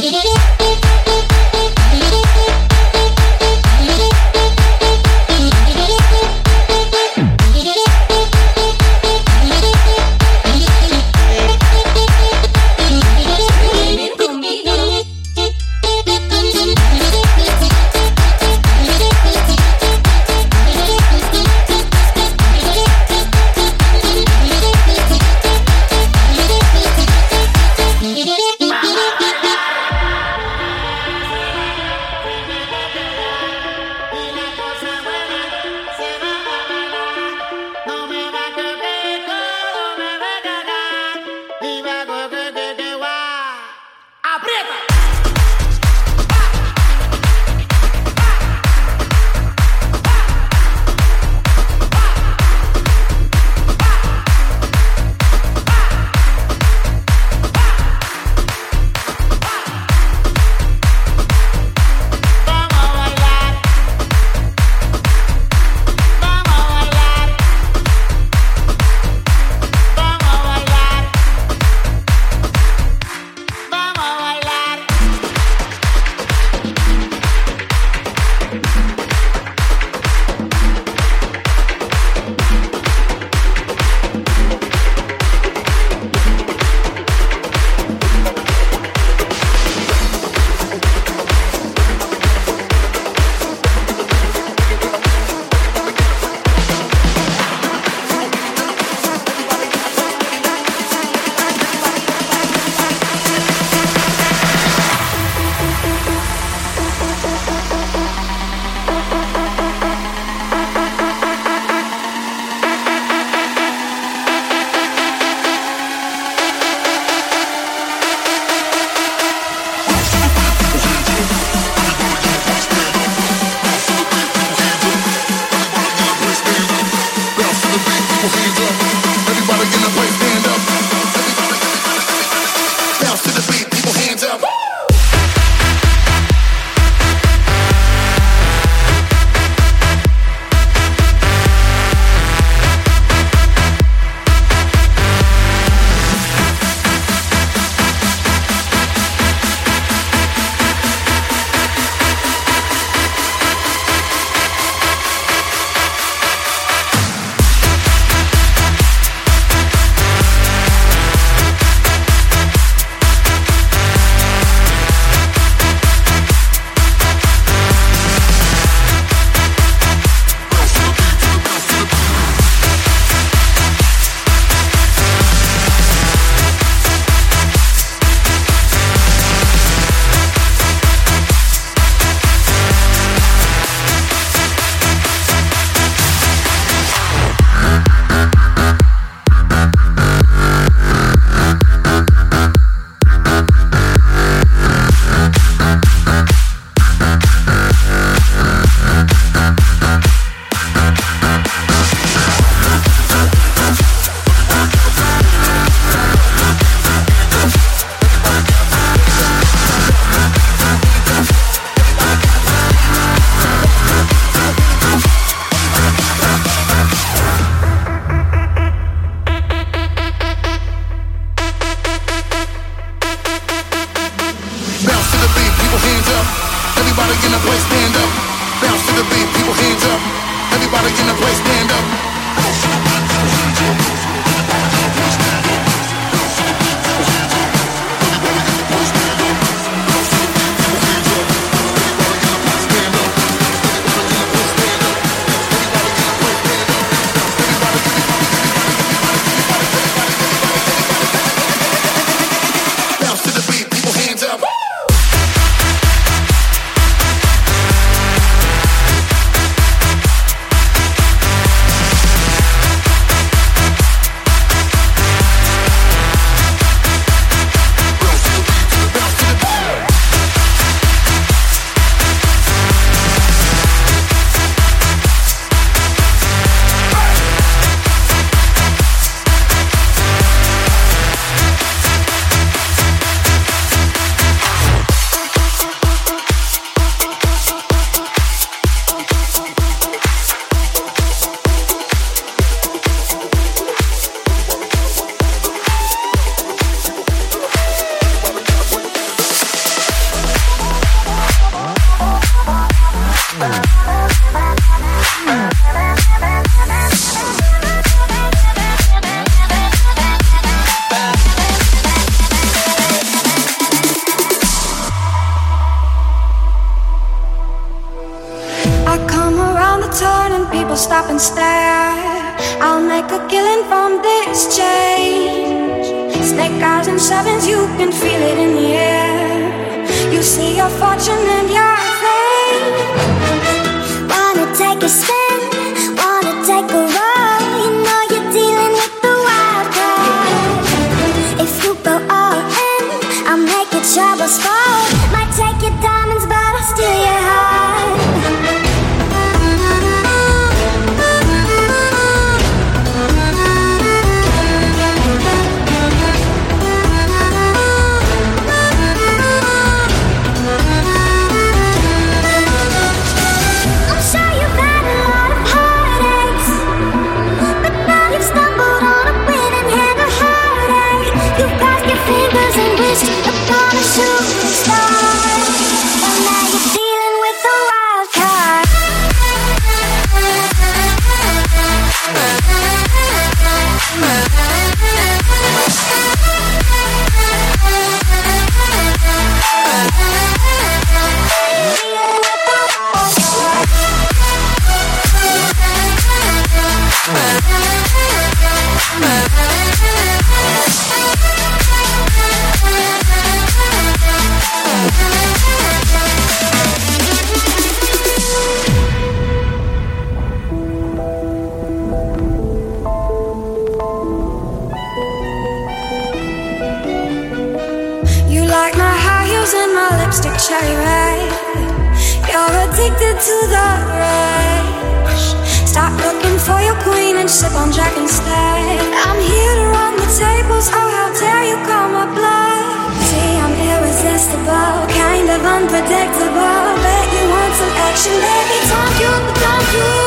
Thank you. predictable. Bet you want some action. Let me talk you, talk you.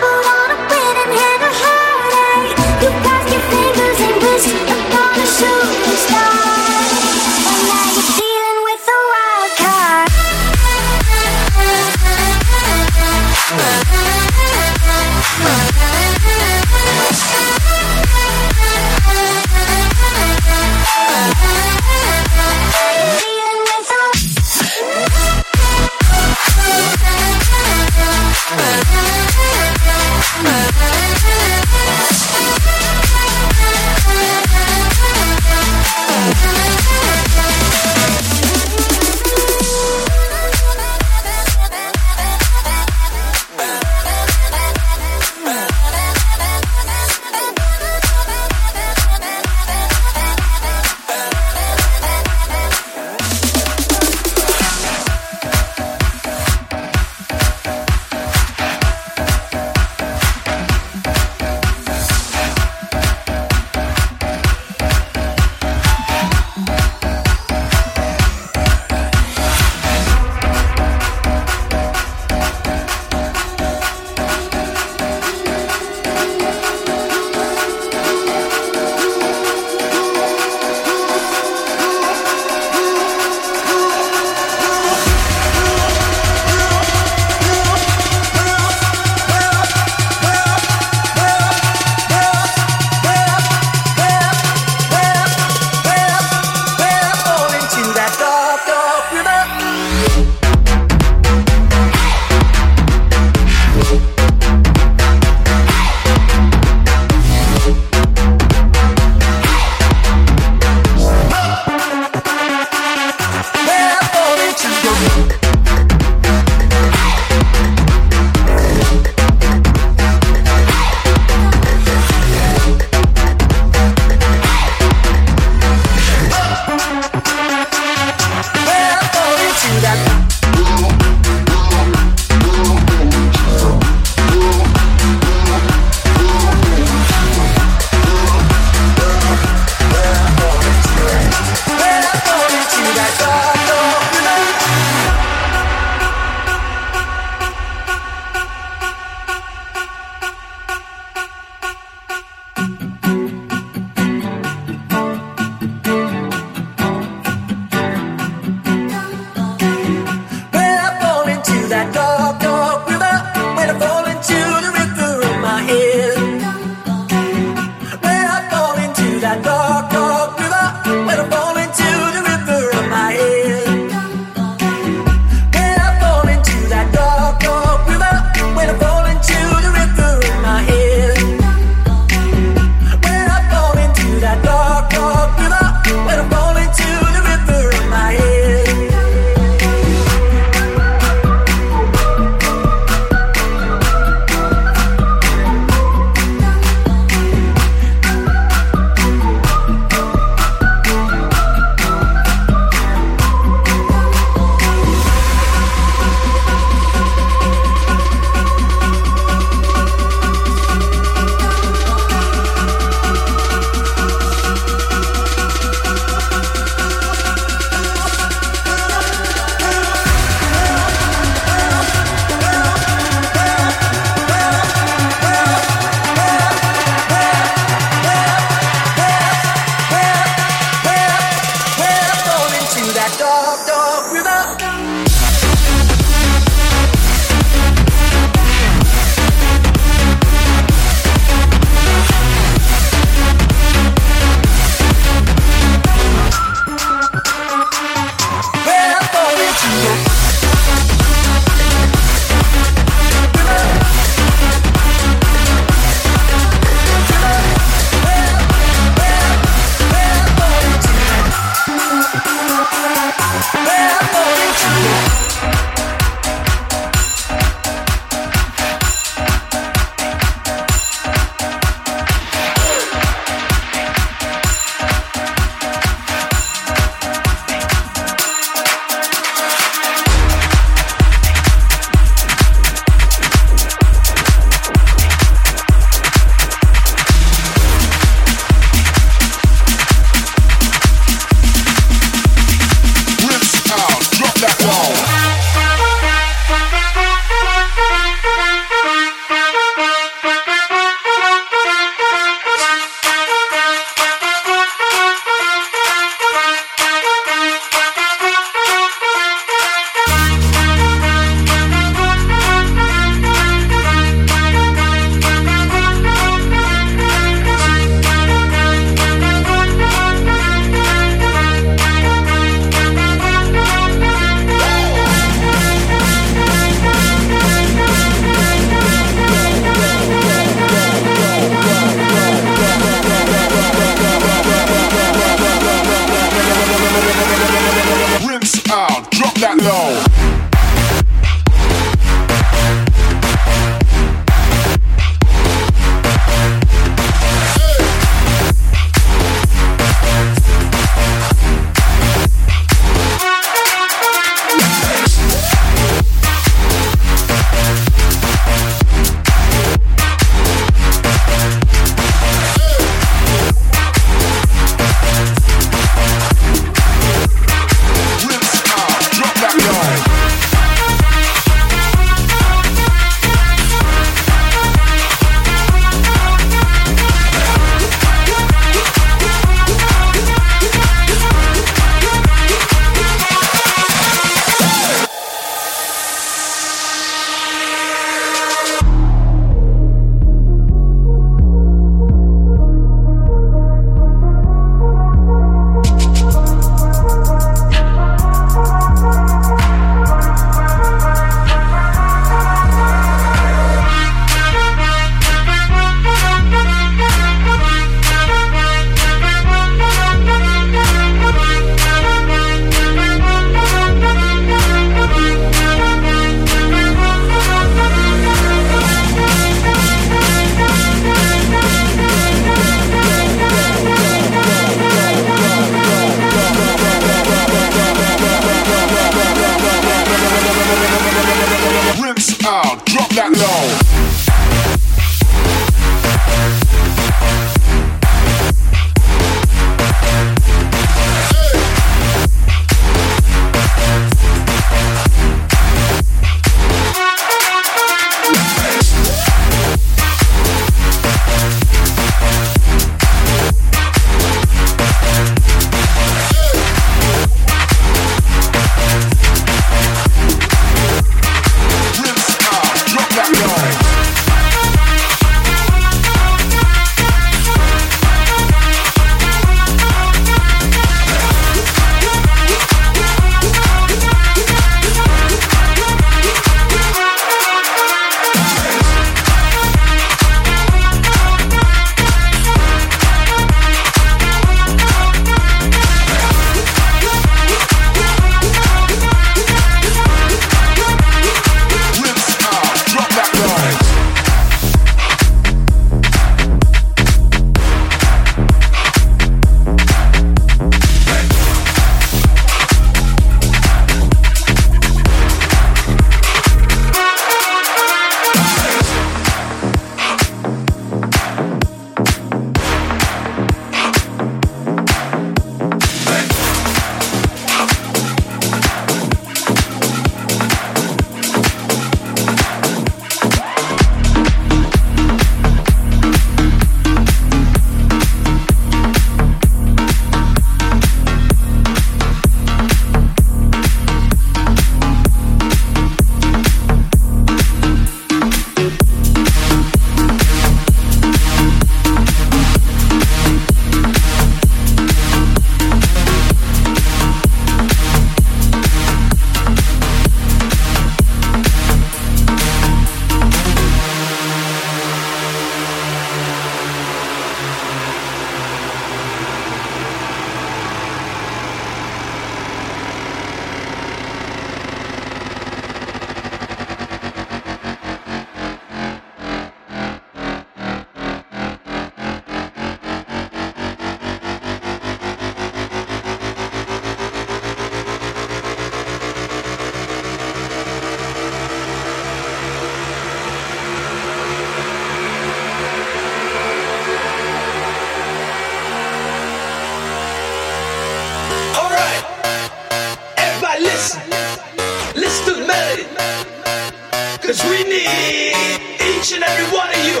each and every one of you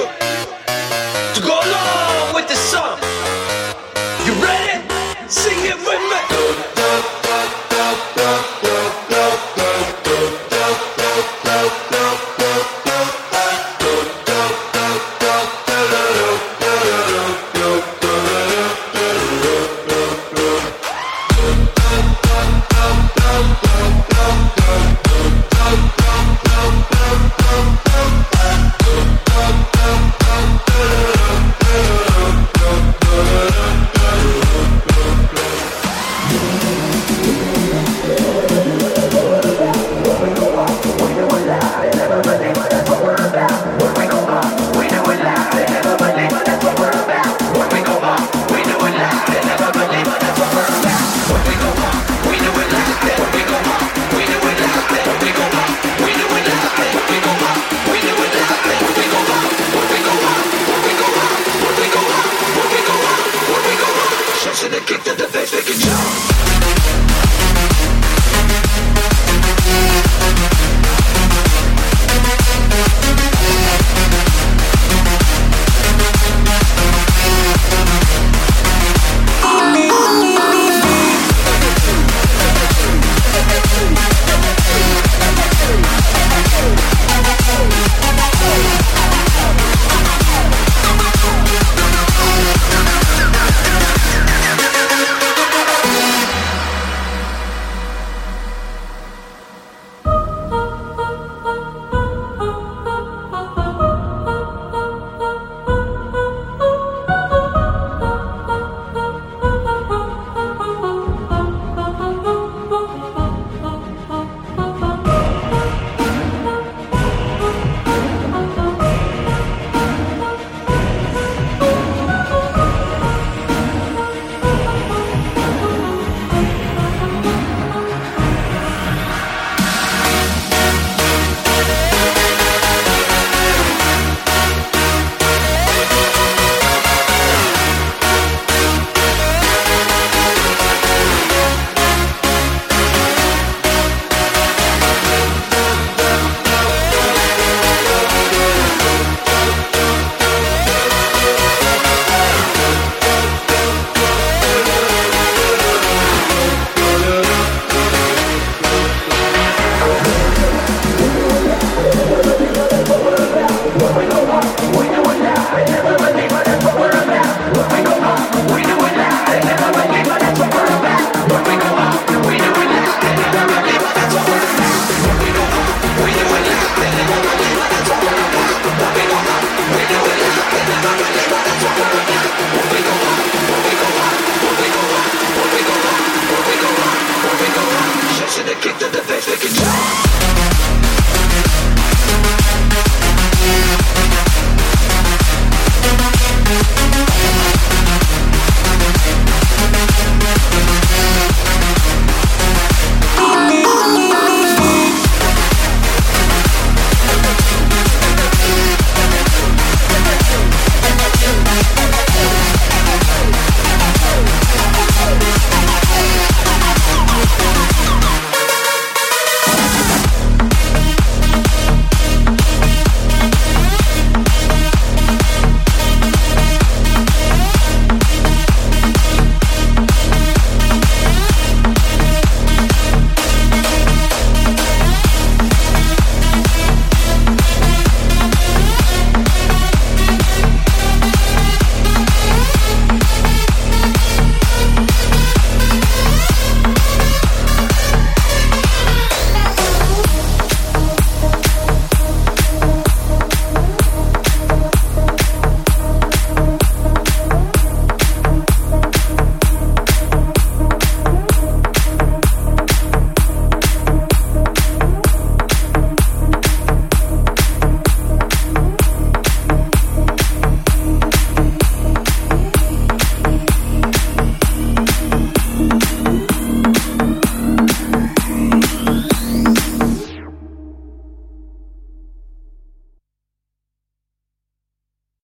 to go along with the song. You ready? Sing it with me.